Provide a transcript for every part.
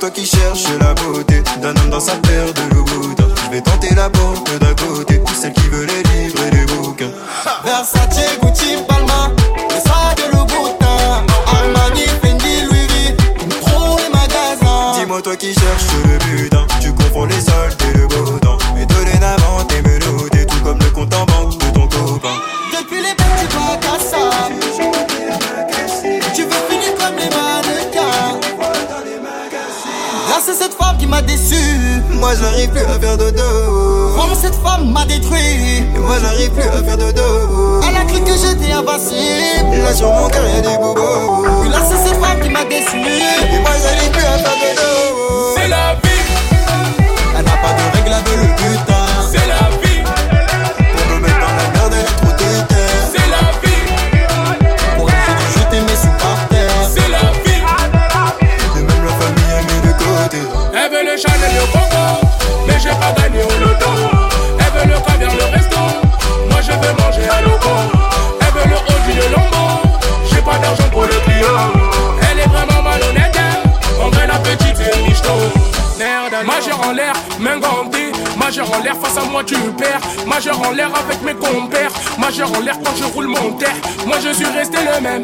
Toi qui cherches la beauté d'un homme dans sa paire de Louboutin. Je vais tenter la porte d'à côté, celle qui veut les livres et les bouquins. Versace, Palma, m'a déçu. Moi j'arrive plus à faire dodo. Vraiment cette femme m'a détruit. Et moi j'arrive plus à faire dodo. Elle a cru que j'étais invincible. Là sur mon cœur y'a des bobos. Là c'est cette femme qui m'a déçu. Et moi j'arrive plus à faire dodo. C'est la vie, Elle n'a pas de règle, elle veut le butin. Manger à. Elle veut le Audi, le Lambo, j'ai pas d'argent pour le Clio. Elle est vraiment malhonnête, hein. en vrai la petite michto. Merde, majeur en l'air, main gantée. Majeur en l'air, face à moi tu perds. Majeur en l'air avec mes compères. Majeur en l'air quand je roule mon terre. Moi je suis resté le même.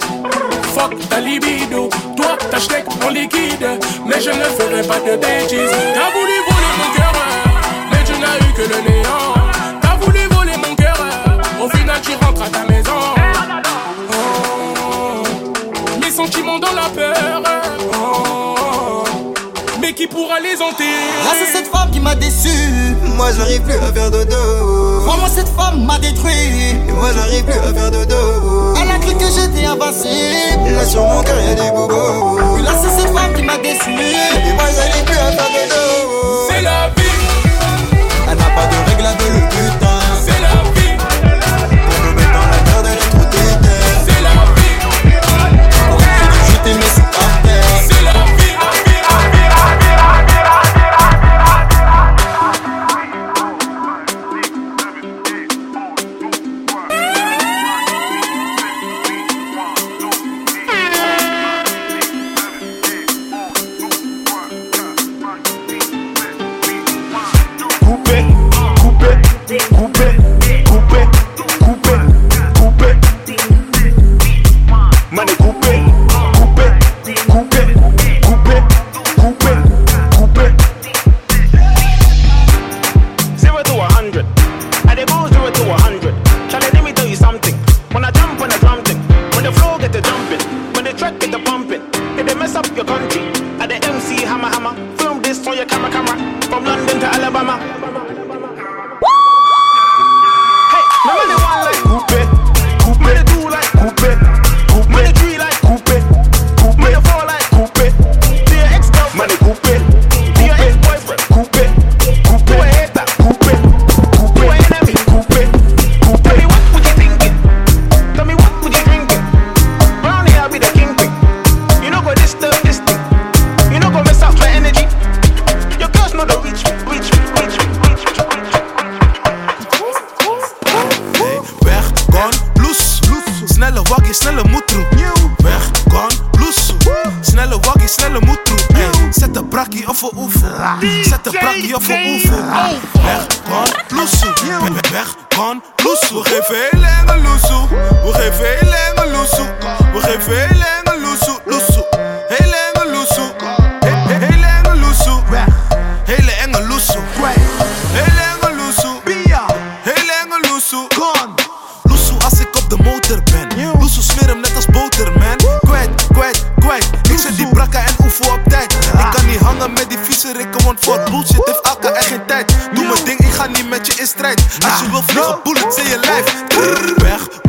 Fuck ta libido, toi ta en liquide. Mais je ne ferai pas de bêtises. T'as voulu voler mon cœur, mais tu n'as eu que le néant. Au final tu rentres à ta maison. Oh, mes sentiments dans la peur. Oh, mais qui pourra les enterrer? Là c'est cette femme qui m'a déçu. Moi j'arrive plus à faire dodo. Vraiment cette femme m'a détruit. Et moi j'arrive plus à faire dodo. Elle a cru que j'étais invincible. Là sur mon cœur y'a des bobos. Là c'est cette femme qui m'a déçu. Et moi j'arrive plus à faire dodo. C'est la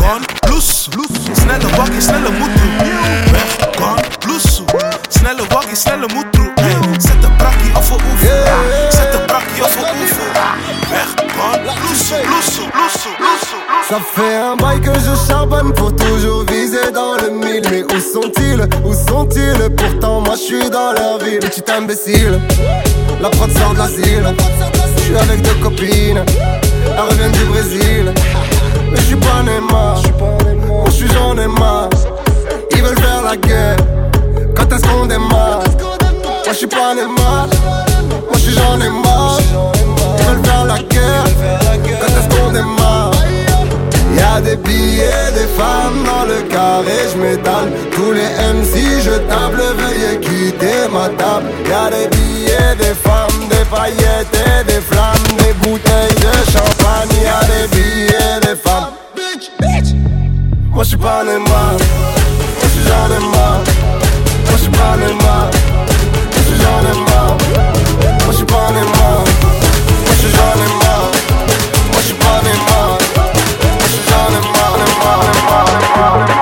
gone, loes. Snelle waggie, snelle moetroe. Weg, gone, loes. Snelle waggie, snelle moetroe. Hey, Zet de brakkie of een oefo. Zet de brakkie een oefo. Weg, gone, loes, loes, loes, loes. Ça fait un bail que je charbonne pour toujours viser dans le mille. Mais où sont-ils? Où sont-ils? Pourtant, moi je suis dans leur ville. Petit imbécile, la prod sort de l'asile. Je suis avec deux copines, elles reviennent du Brésil. Mais je suis pas Neymar, moi je suis j'en ai marre. Ils veulent faire la guerre, quand est-ce qu'on démarre? Moi je suis pas Neymar Moi je suis j'en ai marre Ils veulent faire la guerre Y'a des billets, des femmes dans le carré, je m'étale. Tous les MC, je table, veuillez quitter ma table. Y'a des billets, des femmes, des paillettes et des flammes Des bouteilles de champagne, y'a des billets, des femmes. Moi je suis pas Neymar, moi je suis marre Moi je suis pas Neymar, moi je suis marre Moi je suis pas Neymar, Father, Father, Father.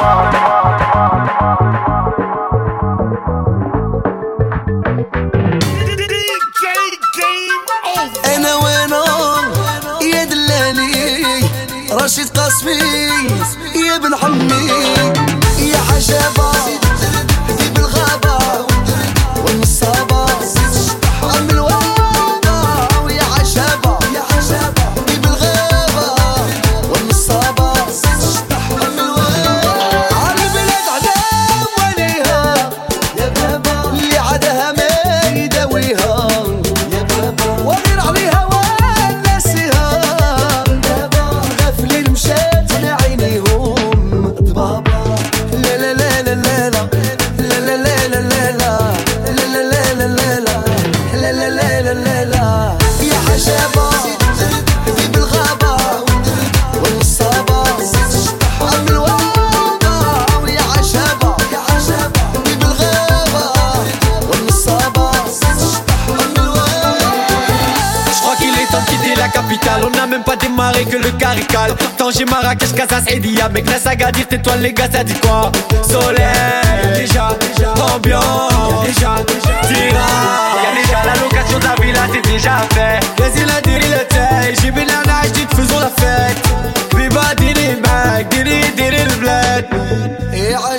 même pas démarré que le carical. Tanger, Marrakech, Casas et Dia. Mec, la saga dire toi les gars, ça dit quoi Soleil, déjà, ambiance, déjà, tira. Y'a déjà la location de la villa, c'est déjà fait. Vas-y, la le. J'ai mis la nage, dites, faisons la fête. Mec, le bled. Et à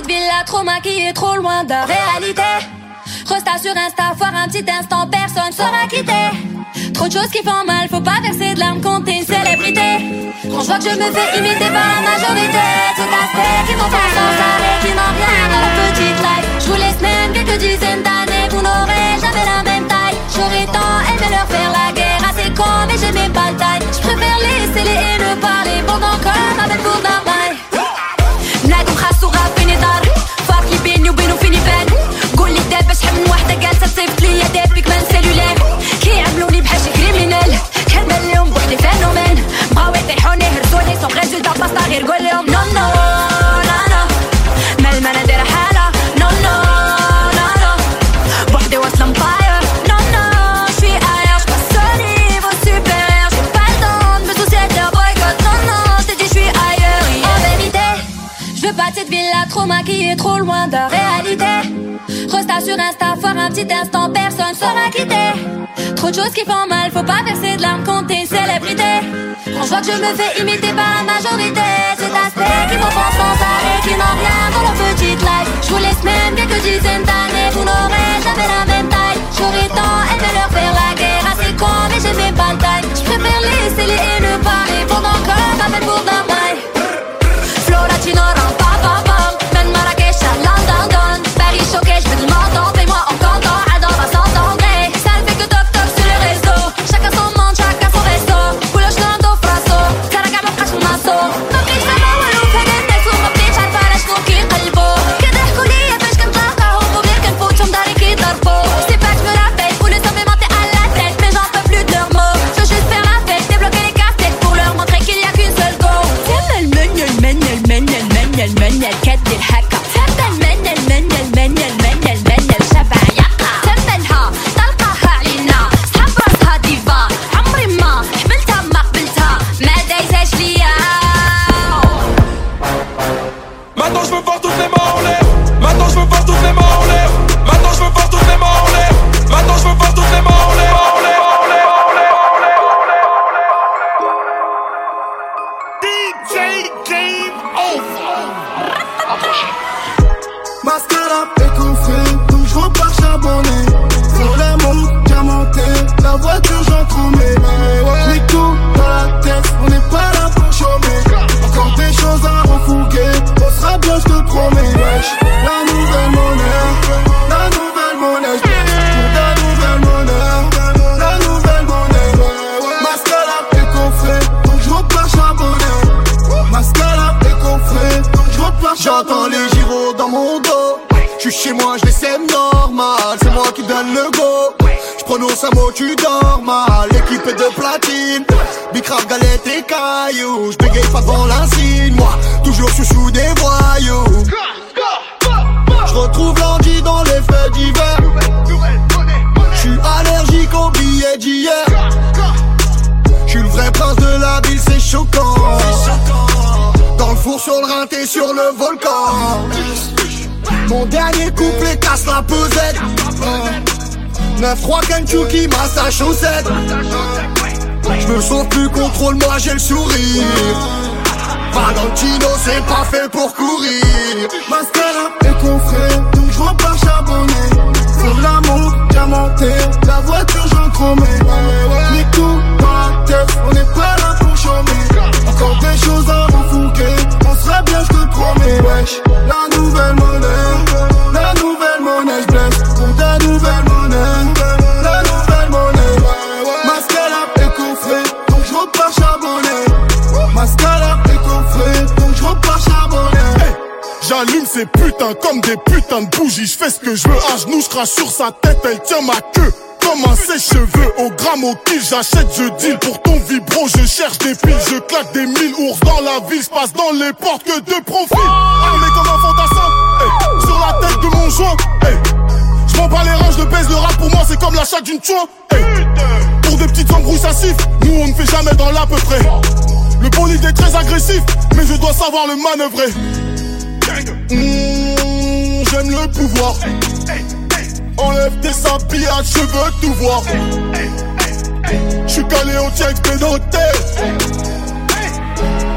cette ville-là trop maquillée, trop loin de la réalité. Resta sur Insta, foire un petit instant, personne saura quitter. Trop de choses qui font mal, faut pas verser de larmes quand t'es une célébrité. Quand je vois que je me fais imiter par la majorité, tout aspect qui m'en fait sans arrêt, qui m'en rien à la petite life. Je vous laisse même quelques dizaines d'années, vous n'aurez jamais la même taille. J'aurais tant aimé leur faire la guerre à ces cons, mais j'aimais pas le taille. Je préfère laisser les et ne parler, bon encore, avec vous بيني وبينه فيني بان قول لي دابا شحال من وحده جالسه تصيفط ليا دابك مان سيلولار. كيعملوني بحاجه كريمينال كنبان ليهم بوحدي فانومان. بغاو يطيحوني هرسوني سون غير جلده بسطه غير قول loin de la réalité. Resta sur Insta, faire un petit instant, personne sera quitté. Trop de choses qui font mal, faut pas verser de larmes quand t'es une célébrité. Quand je vois que je me fais imiter par la majorité, cet aspect qui m'offense sans arrêt, qui n'ont rien dans leur petite life. Je vous laisse même quelques dizaines d'années, vous n'aurez jamais la même taille. J'aurais tant aimé leur faire la guerre, assez con, mais j'aimais pas le taille. Je préfère laisser les et ne parler pendant que m'appelle pour d'un bail. Flow body so comme des putains de bougies. Je fais ce que je veux, à genoux, je crache sur sa tête, elle tient ma queue. Comme un sèche-cheveux, au gramme au kill, j'achète, je deal pour ton vibro, je cherche des piles, je claque des mille ours dans la ville, je passe dans les portes que de profil. Armé comme un fantassin, sur la tête de mon joint, hey. Je m'en bats les reins, je baise, le rap pour moi c'est comme l'achat d'une chouin. Pour des petites embrouilles ça nous on ne fait jamais dans l'à peu près. Le bolide est très agressif, mais je dois savoir le manœuvrer. J'aime le pouvoir. Enlève tes sapillages, je veux tout voir. J'suis calé au check noté.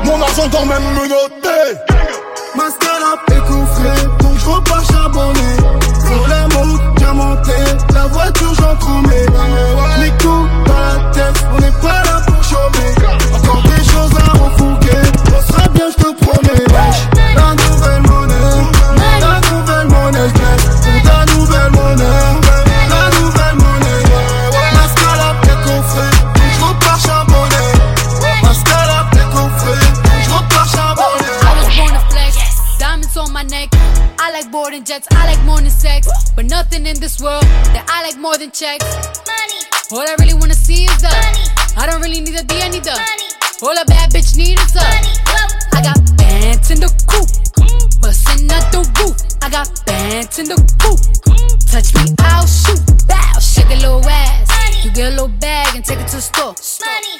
Mon argent dort même me noter. Mascara et coffret, donc je repars charbonner. Sur les montres diamantées, la voiture j'en tromais. Les coups dans la tête, on n'est pas là pour chômer. Encore des choses à refouguer, more than checks. Money. All I really wanna see is the money. I don't really need a D, I need the money. All a bad bitch need is the money. I got bands in the coop, bustin' out the roof. I got bands in the coop. Touch me, I'll shoot. Bow, shake a little ass. You get a little bag and take it to the store.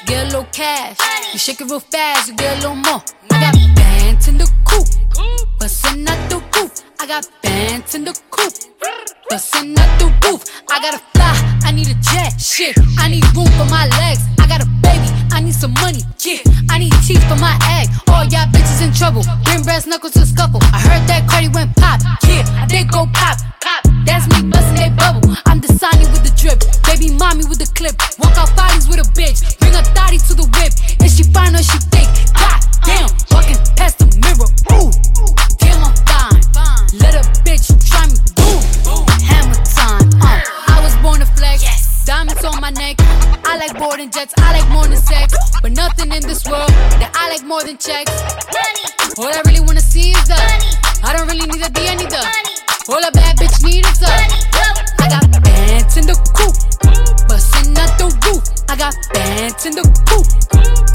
Get a little cash. You shake it real fast, you get a little more. I got bands in the coop, bustin' out the got bands in the coop. Bustin' up the roof. I gotta fly. I need a jet. Shit. I need room for my legs. I got a baby. I need some money. Yeah. I need teeth for my egg. All y'all bitches in trouble. Bring brass knuckles to scuffle. I heard that Cardi went pop. Yeah. I did go pop. Pop. That's me bustin' that bubble. I'm the Dasani with the drip. Baby mommy with the clip. Walk out bodies with a bitch. Bring a thotty to the whip. Is she fine or she thick? God damn. Walking past the mirror. Ooh. Bitch try me. Boom. Hammer time. Uh. I was born to flex. Diamonds on my neck. I like boarding jets. I like more than sex. But nothing in this world that I like more than checks. Money. All I really wanna see is the. money. I don't really need a D, I need the. All a bad bitch need is the. I got bands in the coop. Bustin' out the roof. I got bands in the coop.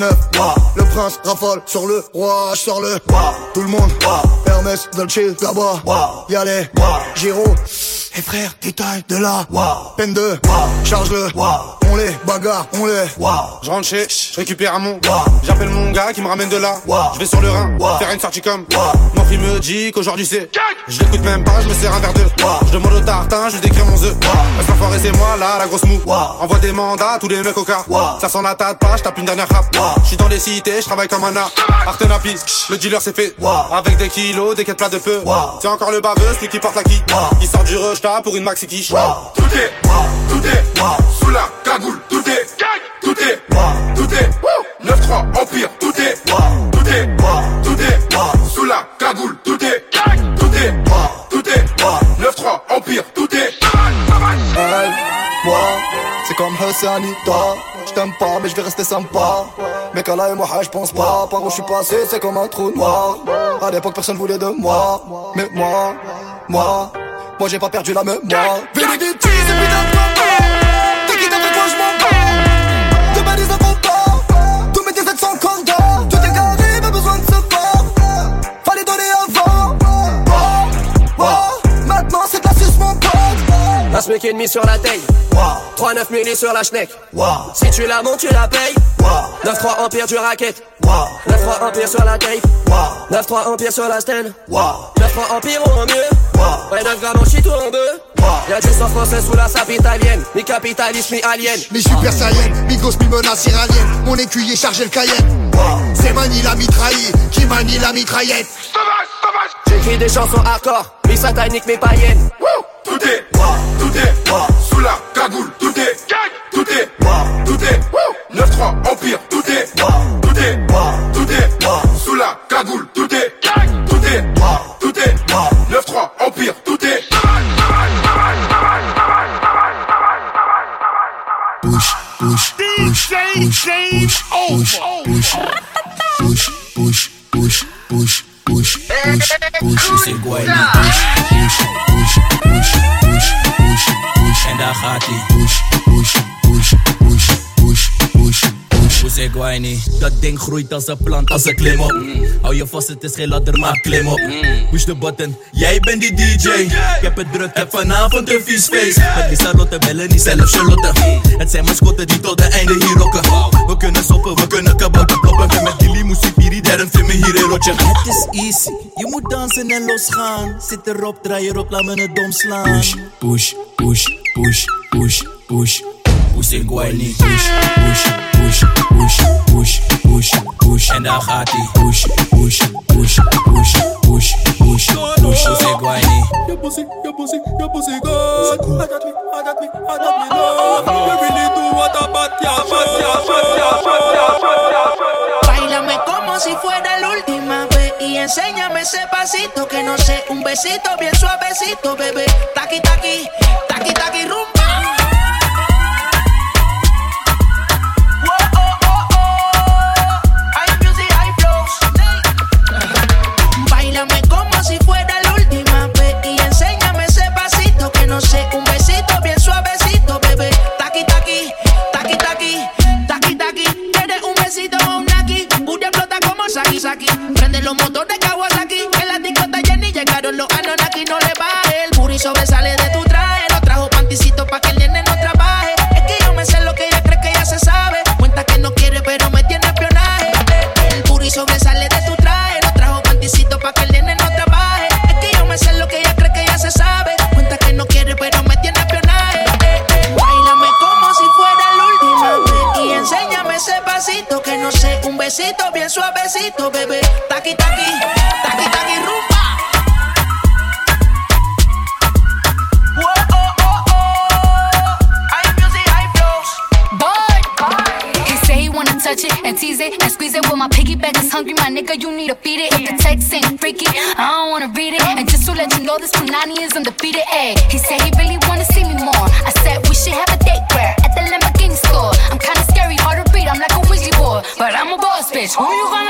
Le prince rafale sur le roi, je sors le wow. Tout le monde. Hermès, Dolce, Gabba wow. Y'a les. Giro et frère, détail de là Peine de, charge-le On les bagarre, on les Je rentre chez, je récupère un mon. J'appelle mon gars qui me ramène de là. Je vais sur le Rhin, faire une sortie comme. Mon fils me dit qu'aujourd'hui c'est. Je l'écoute même pas, je me sers un verre de. Je demande au tartin, je lui décris mon œuf. Parce qu'enfoiré c'est moi là, la grosse mou. Envoie des mandats, tous les mecs au car. Ça sent la tête pas, je tape une dernière rap. Je suis dans les cités, je travaille comme un art. Artenapis, le dealer c'est fait. Avec des kilos, des quêtes plats de feu. C'est encore le baveux, celui qui porte la qui. Il sort du pour une maxi quiche. Tout est, tout est, sous la cagoule, tout est, tout est, tout est, 9-3 Empire, tout est, tout est, tout est, sous la cagoule, tout est, tout est, tout est, 9-3 Empire, tout est. Elle, moi, c'est comme Hassan toi. Je t'aime pas mais je vais rester sympa. Mais qu'Allah et moi je pense pas. Par où je suis passé c'est comme un trou noir. À l'époque personne voulait de moi. Mais moi, moi Moi j'ai pas perdu la mémoire Vérité, c'est putain Un SMIC et demi sur la taille. 3-9 milli sur la schneck. Si tu la montes tu la payes. 9-3 empire du racket. 9-3 empire sur la tape 9-3 empire sur la stand. 9-3 empire ou en mieux Ouais 9 grammes en shit ou en bœuf. Y'a du sang français sous la sape italienne. Mi capitaliste mi alien. Mi super saiyan, mi gosse mi menace iranienne. Mon écuyer chargé le cayenne. C'est Mani la mitraille qui manie la mitraillette? J'écris des chansons hardcore. Mi satanique mi païenne Tout est, tout est, sous la cagoule, tout est, tout est, tout est, 9-3 Empire, tout est, tout est, tout est, sous la cagoule, tout est, tout est, tout est, 9-3 Empire, tout est. Push, push, push, push, push, push, push, push, push, push, push, push, push, push, C'est Guayni. push, push, push. Dat ding groeit als een plant, als een klim op. Hou je vast, het is geen ladder, maar klim op. Push de button, jij bent die DJ. Ik heb het druk, heb vanavond een vies feest. Met die Charlotte bellen, niet zelf Charlotte. Het zijn mascotten die tot de einde hier rocken. We kunnen soppen, we kunnen kabouten kloppen. En met die muziek hier, derde film hier in rotje. Het is easy, je moet dansen en losgaan. Zit erop, draai erop, laat me het dom slaan. Push, push, push, push, push, push. Guayni? Push, push, push, push, push, push, push. En daar gaat hij. Push, push, push, push, push, push, push. Hoe zeg Guayni? Your pussy, your pussy, your pussy good. I got me, I got me, I got me love. You really do what a bad ya, bad ya, bad ya, bad ya, bad ya. Bailame como si fuera la última vez y enséñame ese pasito que no sé, un besito bien suavecito, bebé. Taqui taqui, taqui taqui rumba. los motores besito, bebé. Taqui, taqui, taqui, taqui, rumba. Whoa, oh, oh, oh. High music, high flows. Boy, he say he wanna touch it and tease it and squeeze it. Well, my piggyback is hungry, my nigga. You need to feed it. If the text ain't freaky, I don't wanna read it. And just to let you know, this Punani is undefeated. Ay, he said he 重うい。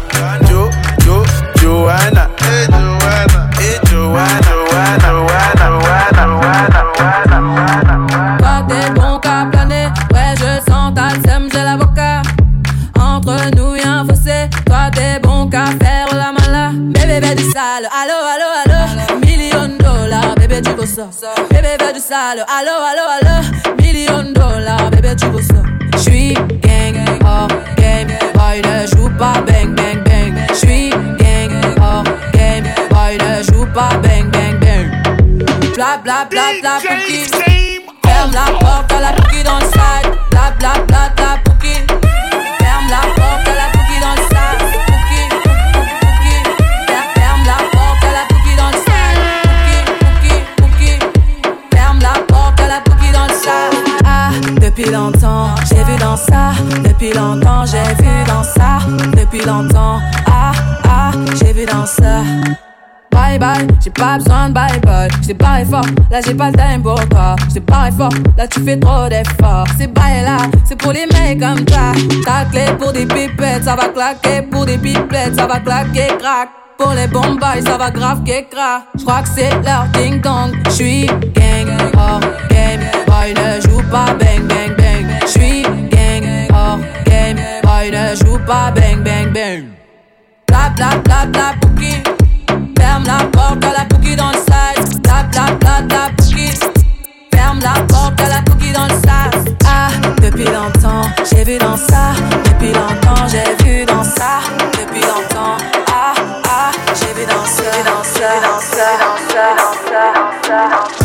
sale, allo allo allo. Million dollars, bébé tu veux ça? J'suis gang, hors game, boy ne joue pas bang bang bang. J'suis gang, hors game, boy ne joue pas bang bang bang. Bla bla bla bla pouki Ferme la porte à la pouki dans le side. Bla bla bla bla longtemps, j'ai vu dans ça Depuis longtemps, j'ai vu dans ça Depuis longtemps, ah, ah, j'ai vu dans ça Bye bye, j'ai pas besoin de bye bye. J't'ai pas fort, là j'ai pas le time pour toi. J't'ai pas fort, là tu fais trop d'efforts. C'est bye là, c'est pour les mecs comme toi. Ta clé pour des pipettes, ça va claquer pour des pipettes, ça va claquer crack. Pour les bombes, ça va grave crack. J'crois que c'est leur ding dong. J'suis gang, hors game, boy ne joue pas bang. Pas bang bang bang. Bla bla bla bla bouki. Ferme la porte à la cookie dans le side. Bla bla bla bla bouki. Ferme la porte à la cookie dans le side. Ah, depuis longtemps, j'ai vu dans ça. Depuis longtemps, j'ai vu dans ça. Depuis longtemps, ah, ah, j'ai vu dans ça, dans ça, dans ça, dans ça, dans ça, dans ça, dans ça.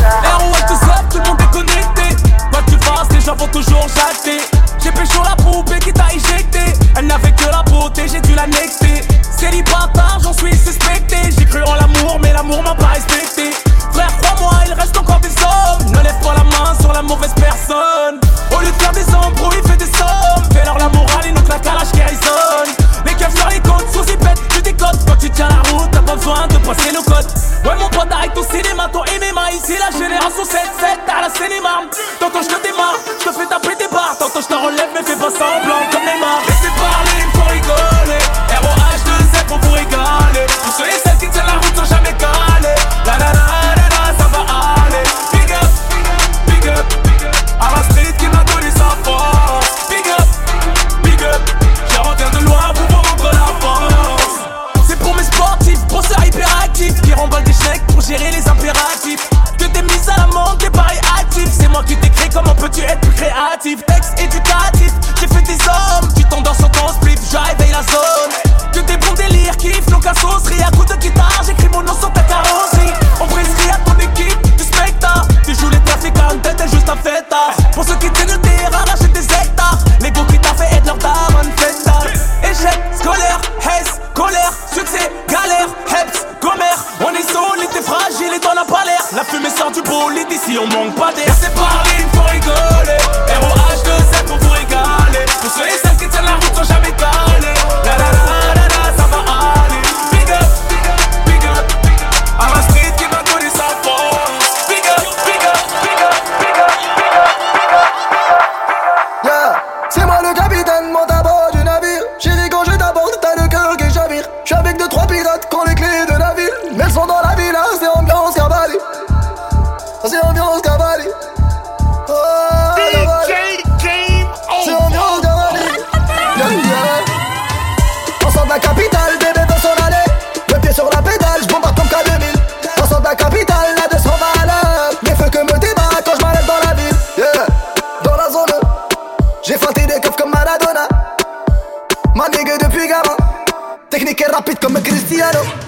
rápido como Cristiano.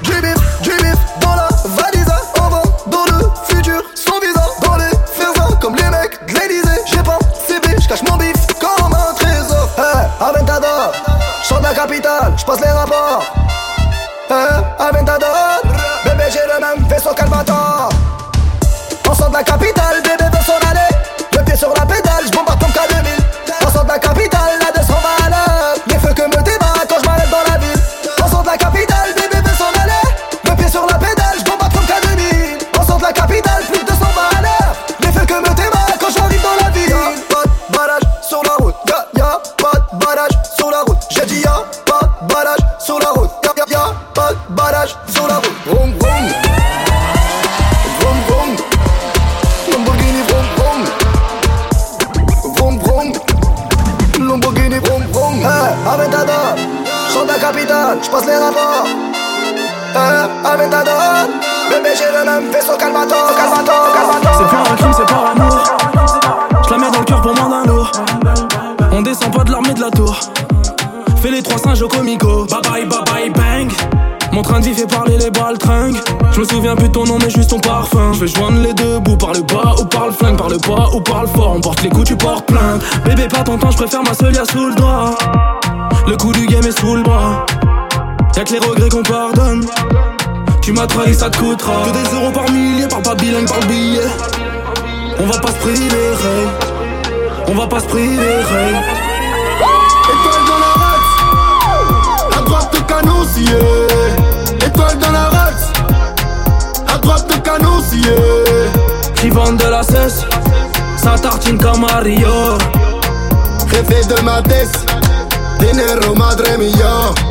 ça Que des euros par millier, parle pas bilingue, par billet. On va pas se priver, On va pas se priver, Étoile dans la race. À droite de canon. Étoile dans la race. À droite de canon. Qui vendent de la cesse Ça tartine comme Mario de ma Dinero, madre mia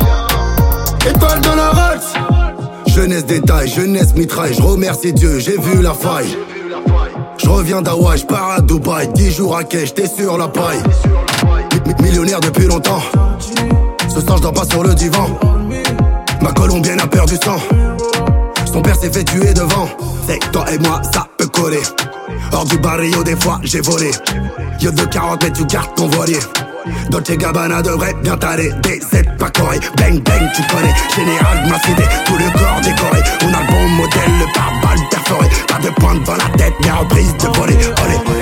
détail, jeunesse mitraille, je remercie Dieu, j'ai vu la faille. Je reviens d'Hawaï, je pars à Dubaï, 10 jours à quai, j'étais sur la paille. Millionnaire depuis longtemps, ce soir je dors pas sur le divan. Ma colombienne a perdu sang, son père s'est fait tuer devant. C'est toi et moi, ça peut coller. Hors du barrio, des fois j'ai volé. Y'a de 40 mais tu gardes ton voilier. Dolce Gabbana devrait bien t'aller. Des pas coré, bang bang tu connais. Général ma cité, tout le corps décoré. On a le bon modèle, le pare-balles perforé Pas de pointe dans la tête, la reprise de voler Olé,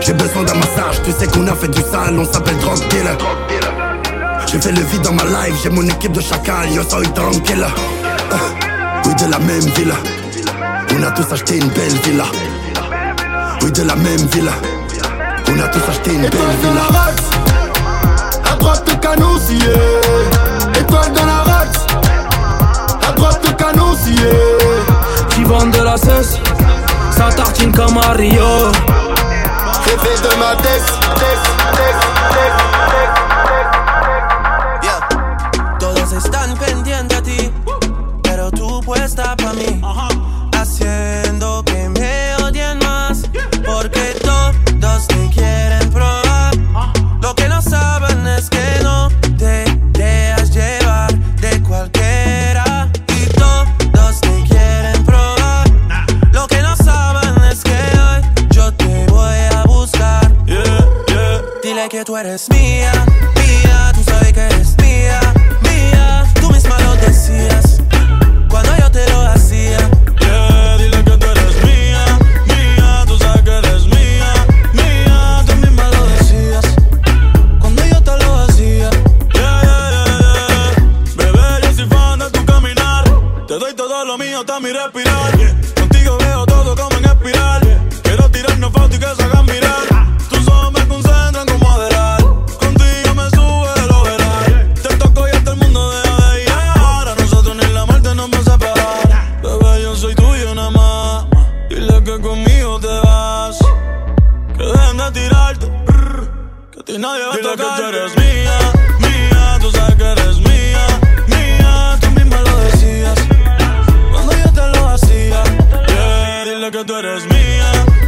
j'ai besoin d'un massage, tu sais qu'on a fait du sale, on s'appelle drug dealer. J'ai fait le vide dans ma life, j'ai mon équipe de chacal, yo soy tranquille euh, Oui de la même ville, on a tous acheté une belle villa. Oui de la même ville on a tous acheté une belle villa. dans la race, à droite le canon scié. Étoile dans la race, à droite le canon scié. Qui vend de la cesse, ça tartine comme Mario. Réveil de ma tête, tête, tête, tête. Miss me. dile que eres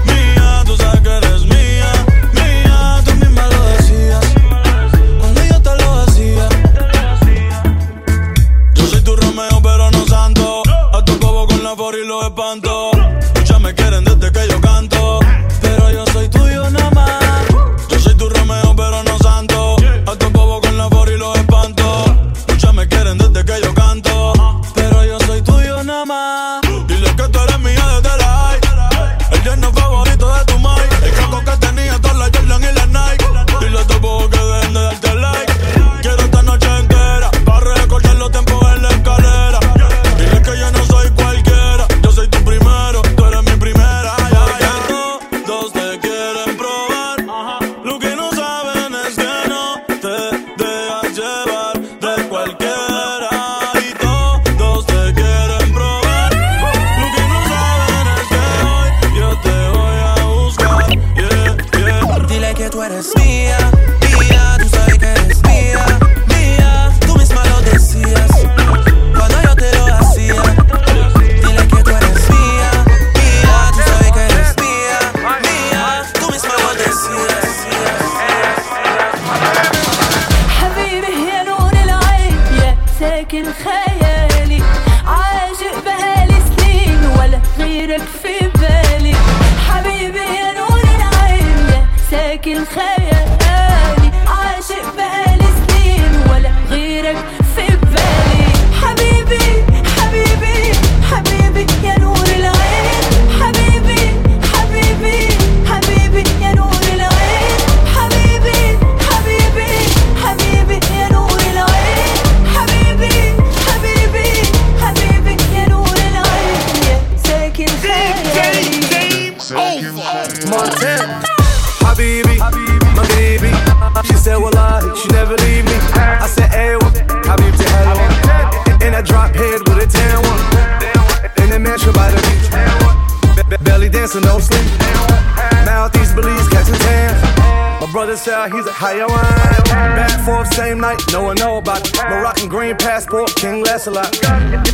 My brother said he's a Hayawan. Back forth, same night, no one know about it. Moroccan green passport, King lasts a lot.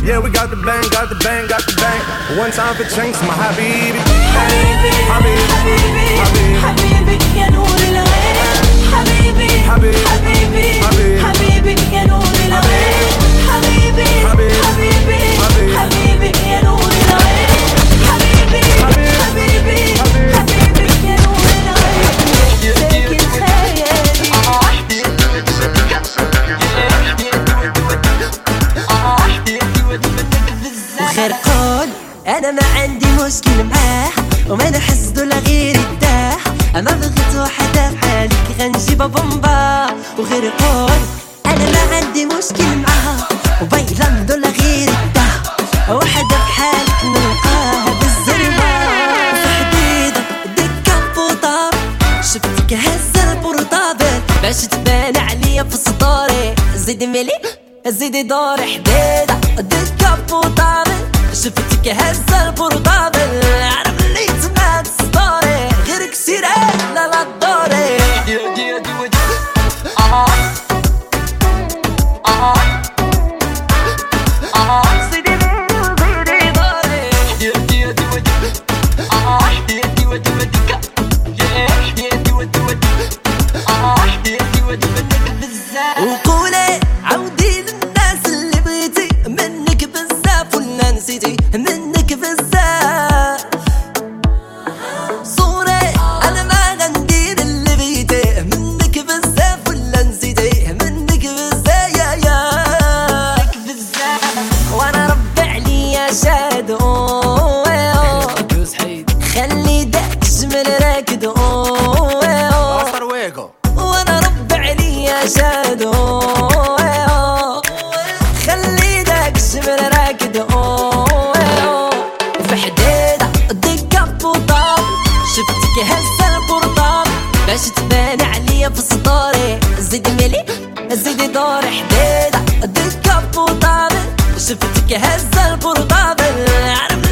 Yeah, we got the bang, got the bang, got the bang. One time for change, my Habibi. Habibi, Habibi, Habibi, Habibi, Habibi, habibi, habibi, habibi. Habibi, habibi, habibi, habibi. Habibi, habibi, habibi. هرقول أنا ما عندي مشكل معاه وما نحس دول غير ارتاح أنا بغيت وحدة بحالك غنجيب بومبا وغير قول أنا ما عندي مشكل معاه وبيلم دول غير الداح. وحدة بحالك نلقاها بالزربة وحديدة دكة بوطة شفتك هزة البرطابل باش تبان عليا في صداري زيد ملي زيد دوري حديدة دكة بوطة شفتك هزة البرطابل عرف اللي تمات ستاري غيرك كسيره حديدة أديك كف وطابل شفتك هزة البرطابل. عارف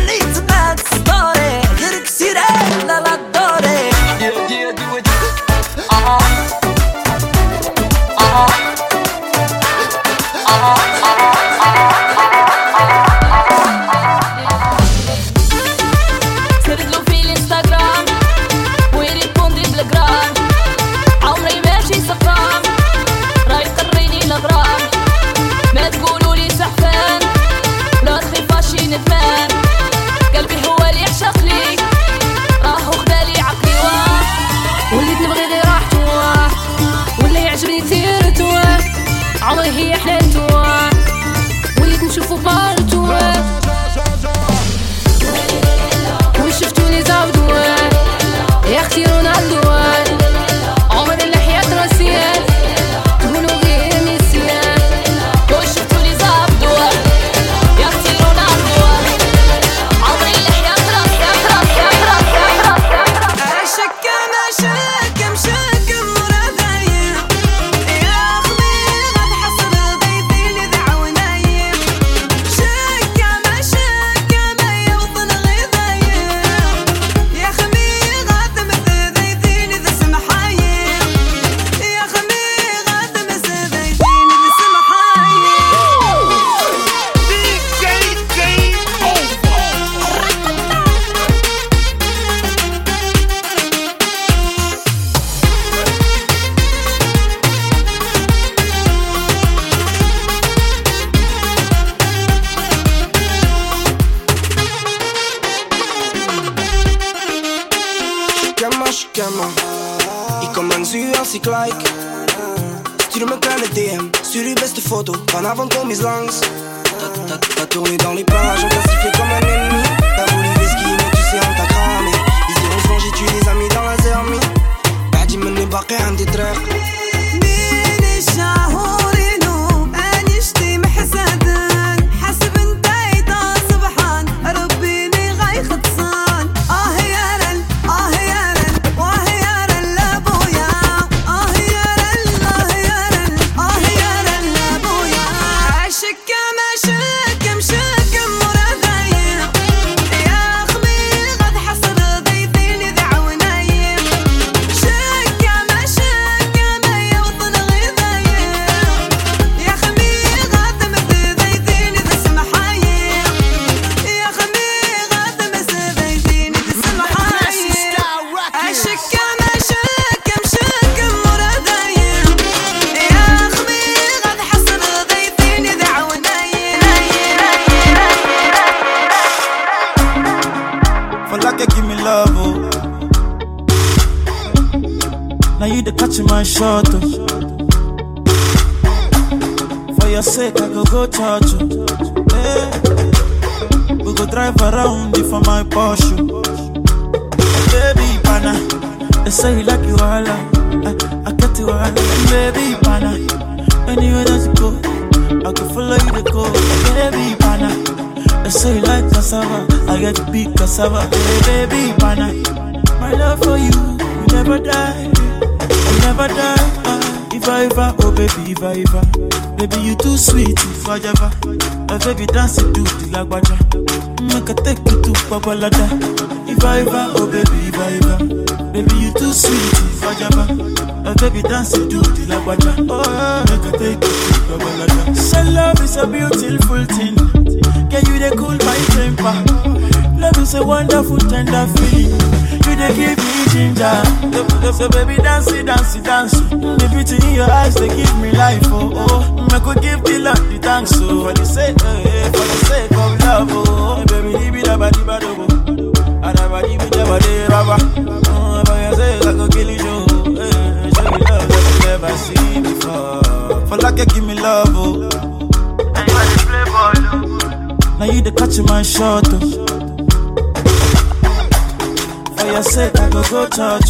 sake, I go go church.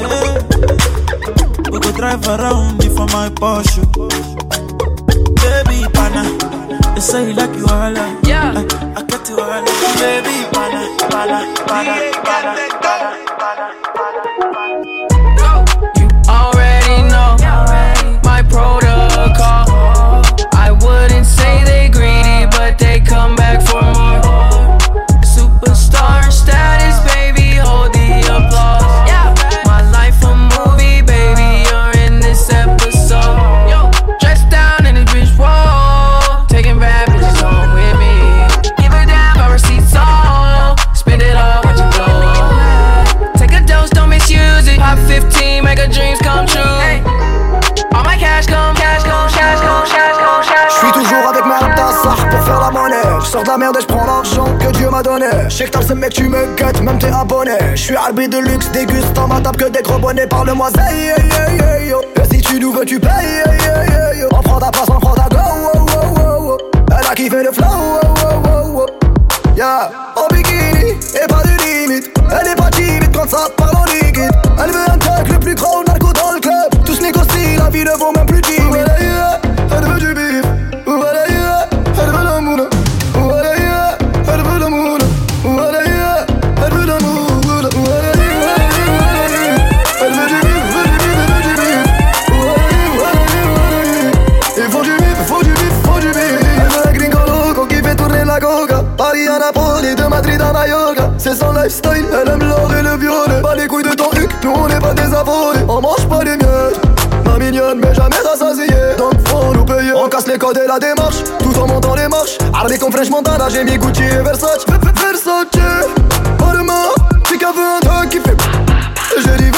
Yeah. We go drive around before my Porsche. Oh. Baby pana, they say you like you all. Yeah, I, I get you all. Baby pana, pana, pana, pana, pana. Je que t'as ce mec, tu me guettes, même t'es abonné. Je suis de luxe, déguste dégustant ma table que des gros bonnets. Parle-moi. Et si tu nous veux, tu payes, On prend ta place, on prend ta go, oh, oh, oh, Elle a kiffé le flow, oh, Yeah, en bikini, et pas de limite. Elle est pas timide quand ça parle en liquide. Elle veut un truc le plus gros narco dans le club. Tous négocient, la vie ne vaut les codes et la démarche, tout en montant les marches. Harley comme French Montana, j'ai mis Gucci et Versace. Versace, pas de main, c'est qu'un qui fait. J'ai dit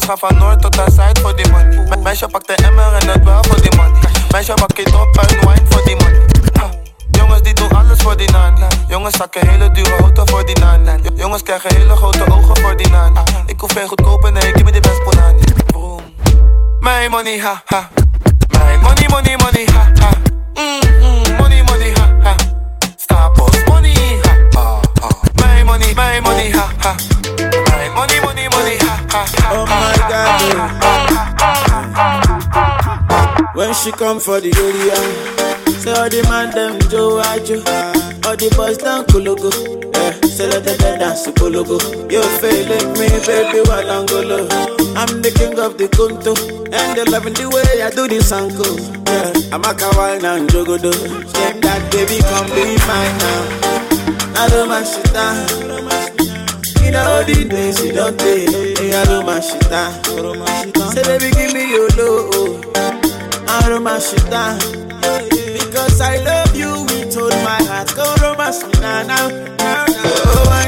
meisjes gaan van Noord tot aan Zuid voor die money. Me meisje pakt de emmer en het wel voor die money. Meisje pak it op, en wine voor die money. Ah, jongens die doen alles voor die naan. Jongens zakken hele dure auto voor die naan. Jongens krijgen hele grote ogen voor die nine. Ik hoef geen goedkope, en ik heb me die best bonani. Mijn money, ha, ha. Mijn money, money, money, ha, ha. Mm, mm, money, money, ha, ha. Stapels money, ha, ha, ha. Money, my money, ha, ha. My money, money, money. Oh my God. When she come for the area, say all the man them Joe Ajo, all the boys down Kologo. Yeah, say let them dance Kologo. You feeling me, baby, while Angolo. I'm the king of the Kunto, and they loving the way I do this uncle. Yeah, I'm a kawaii and Jogodo. Shake that baby, come be mine now. I don't mind shit down. Know all the days you don't take. Hey, shit down. Say baby, give me your. I don't mind. Because I love you with all my heart. Go romance me now, now,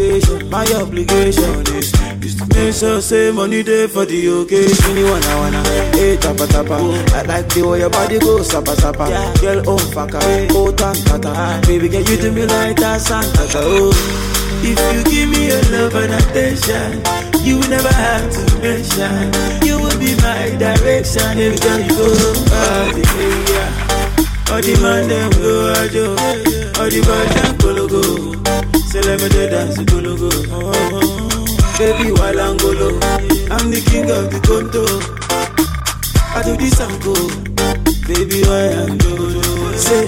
education. My obligation is is to make sure say money day for the occasion. You wanna wanna, hey tapa tapa. I like the way your body goes sapa sapa. Girl on faka, oh tan oh, tata. Ah. Baby girl you do me like that Santa. Oh, if you give me your love and attention, you will never have to mention. You will be my direction every time you go. Oh, yeah. All the man them go ajo, all the boys them go. Say let me do dance go go. Oh. Baby while I'm go I'm the king of the conto. I do this and go, baby why I'm go Say,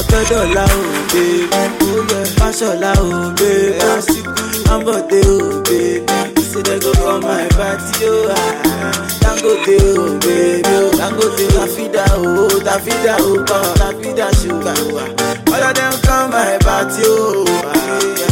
ọ̀tọ̀ dọ́là o baby, fásọ̀lá o baby, ambọ̀dé o baby, say they go come my party o. ah. Dangote o baby Dangote o, Tafida o, Tafida o, Tafida sugar o. All of them come my party o.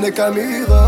Nick Amigo.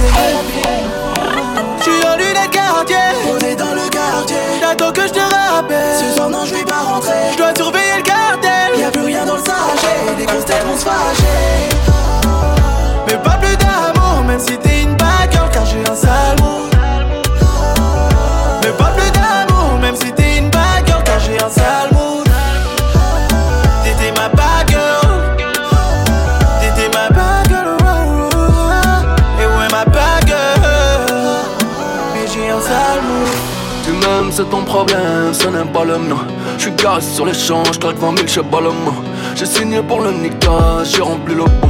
Veulent me lapider. Je suis en lunettes quartier, posé dans le quartier. J'attends que je te rappelle. Ce soir, non, je vais pas rentrer. Je dois surveiller le cartel. Y'a plus rien dans le sachet. Les grosses têtes vont se fâcher. Ton problème, ce n'est pas le mien. J'suis garé sur l'échange, claque 20 000, j'sais pas le mot. J'ai signé pour le Nika, j'ai rempli le pont.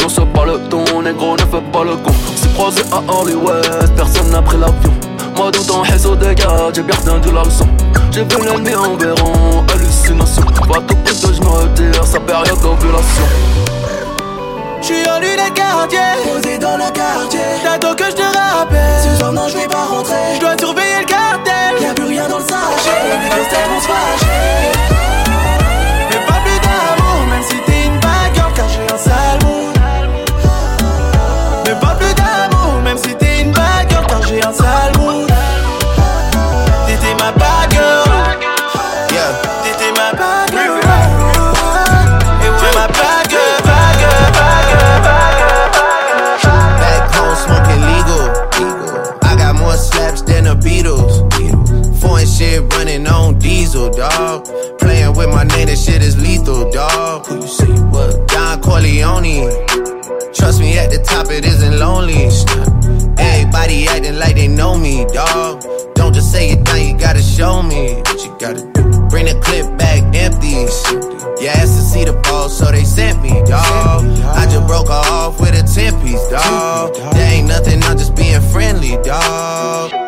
Non, c'est pas le ton, négro, ne fais pas le con. C'est croisé à Hollywood, personne n'a pris l'avion. Moi, tout en réseau des gars, j'ai bien retenu la leçon. J'ai vu l'ennemi en hallucination. Pas tout que je me retire, sa période d'ovulation. J'suis en lunettes quartier, posé dans le quartier. J'attends que je te rappelle. Ce soir, non, je vais pas rentrer. Je dois surveiller le cartel. Y'a plus rien dans le sachet. Les grosses têtes vont se fâcher. Corleone. Trust me, at the top it isn't lonely. Everybody acting like they know me, dog. Don't just say it now, you gotta show me what you gotta do. Bring the clip back empty. You asked to see the ball, so they sent me, dog. I just broke her off with a 10 piece, dog. There ain't nothing, I'm just being friendly, dog.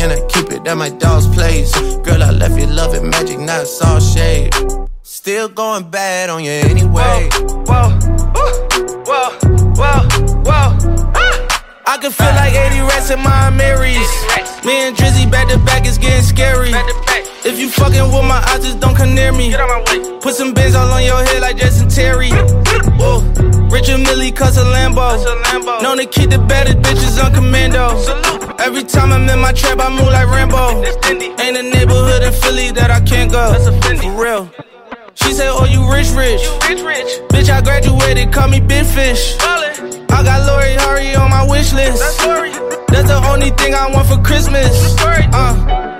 and I keep it at my dog's place. Girl, I left you loving magic, not all shade. Still going bad on you anyway. Whoa, whoa, whoa, whoa. whoa. Ah. I can feel like 80 rats in my Marys. Me and Drizzy back to back is getting scary. If you fucking with my eyes, just don't come near me. Get out my way. Put some bins all on your head like Jason Terry. Whoa. Richard Millie cuss a Lambo. Lambo. Known to keep the baddest bitches on commando. Salute. Every time I'm in my trap, I move like Rambo. Ain't a neighborhood in Philly that I can't go. For real. She said, Oh, you rich, rich. You rich, rich. Bitch, I graduated, call me Big Fish. Ballin'. I got Lori Hurry on my wish list. That's, That's the only thing I want for Christmas. Uh.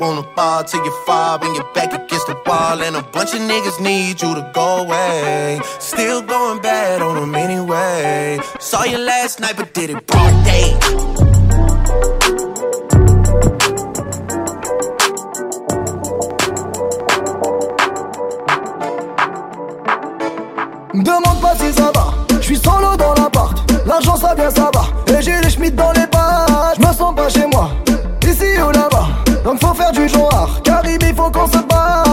wanna ball till you fall and you're back against the wall. And a bunch of niggas need you to go away. Still going bad on them anyway. Saw you last night, but did it broad day. Demande pas si ça va, je suis solo dans l'appart. L'argent ça vient, ça va. Et j'ai les schmitts dans les pattes. Je me sens pas chez moi. Donc faut faire du genre. Caribe, il faut qu'on se bat.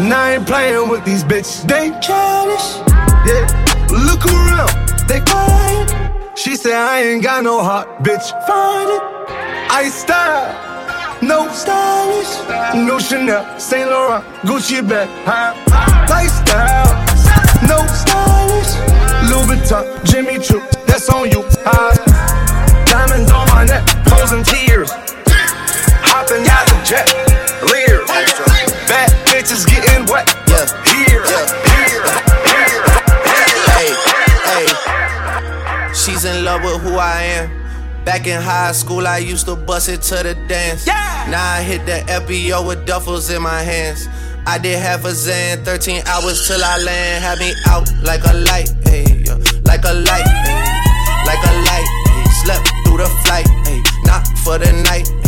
Now I ain't playing with these bitches. They childish. Yeah. Look around, they quiet. She said I ain't got no heart, bitch. Find it. I style. No stylish, no Chanel, Saint Laurent, Gucci bag, huh? Lifestyle, no stylish, Louis Vuitton, Jimmy Choo, that's on you? Diamonds on my neck, frozen tears, hopping out the jet, wet, yeah, here, Hey, hey. She's in love with who I am. Back in high school, I used to bust it to the dance. Yeah. Now I hit the FBO with duffels in my hands. I did half a Zan, 13 hours till I land. Had me out like a light, hey, yo, like a light, hey, like a light. Hey, slept through the flight, hey, not for the night.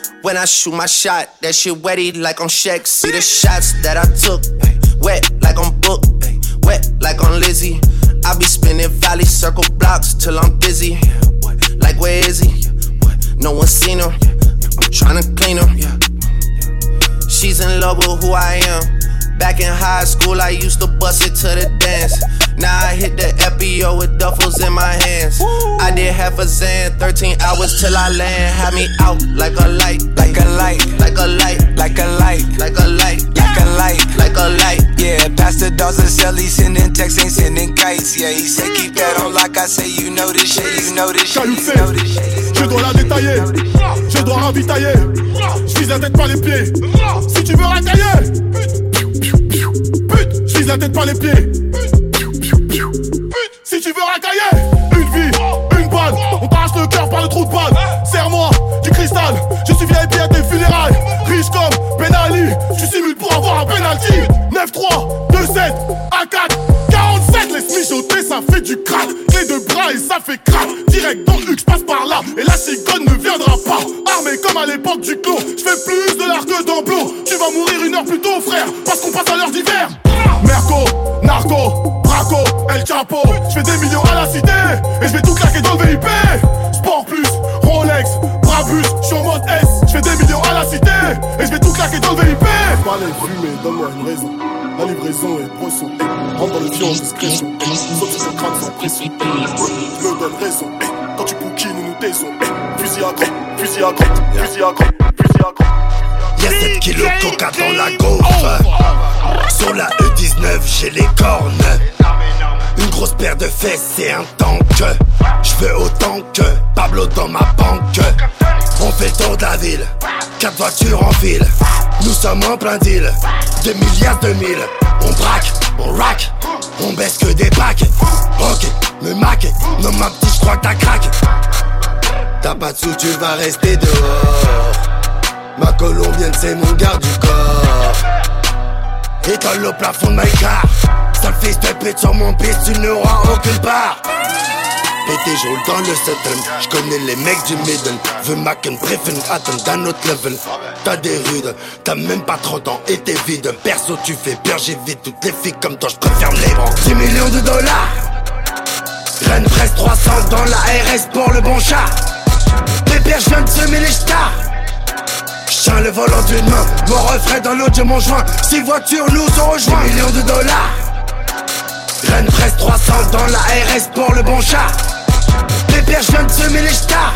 When I shoot my shot, that shit wetty like on Shaq. See the shots that I took, wet like on Book, wet like on Lizzie. I be spinning valley circle blocks till I'm dizzy. Like where is he? No one seen him. I'm tryna clean him. She's in love with who I am. Back in high school, I used to bust it to the dance. Now I hit the FBO with duffels in my hands. I did half a Zan, 13 hours till I land. Had me out like a light, like a light, like a light, like a light, like a light, like a light, like a light. Yeah, Pastor Dawson Shelly sending texts, ain't sending kites. Yeah, he said keep that on like I say, you know this shit, you know this shit, you know this shit. Je dois la détailler, je dois ravitailler. Je vise la tête par les pieds. Si tu veux racailler, pute, je la tête par les pieds. Si tu veux racailler, une vie, une balle, on t'arrache le cœur par le trou de balle. Serre-moi du cristal, je suis VIP à tes funérailles. Riche comme Ben Ali, je simule pour avoir un penalty. 9-3, 2-7, A4, 47, laisse mijoter, ça fait du crack. Clé de bras et ça fait crack. Direct dans le je passe par là. Et la cigogne ne viendra pas. Armé comme à l'époque du clos, je fais plus de l'art que d'emploi. Tu vas mourir une heure plus tôt, frère, parce qu'on passe à l'heure d'hiver. El Chapo. Je fais des millions à la cité et je vais tout claquer dans le VIP. Sport plus, Rolex, Brabus, je suis en mode S. Je fais des millions à la cité et je vais tout claquer dans le VIP. Parler, fumer, donne-moi une raison. La livraison est brosson. Rentre dans le fion en discrétion. Sauf son crâne sans pression. Je me donne raison. Quand tu bouquines, nous nous taisons. Fusil à grotte, fusil à grotte, fusil à grotte, fusil à grotte. Y'a 7 kilos de coca dans la gaufre. Sur la E19, j'ai les cornes. Une grosse paire de fesses et un tank. Je veux autant que Pablo dans ma banque. On fait le tour de la ville, quatre voitures en file. Nous sommes en plein deal, 2 milliards de mille. On braque, on rack, on baisse que des packs. Ok, me maque, non ma petite, j'crois que t'as craqué. T'as pas de sous, tu vas rester dehors. Ma colombienne, c'est mon garde du corps. École au plafond de my car. Sale fils de pute sur mon piste, tu n'auras aucune part. Pété, je roule dans le Sutton. Je connais les mecs du middle. Veux Macken, préfère attendre d'un autre level. T'as des rudes, t'as même pas 30 ans et t'es vide. Perso, tu fais peur, j'évite toutes les filles comme toi, je les bras. 10 millions de dollars. Rennes presse 300 dans la RS pour le bon chat. Pépère, je viens de semer les stars. Tiens le volant d'une main, mon refrain dans l'autre je mon joint Six voitures nous ont rejoint 10 millions de dollars Rennes presse 300 dans la RS pour le bon chat Pépère je viens de semer les stars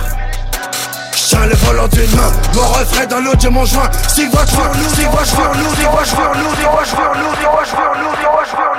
le volant d'une main, mon refrain dans l'autre je mon joint Six voitures nous, six voitures nous, six voitures nous, six voitures nous, six voitures nous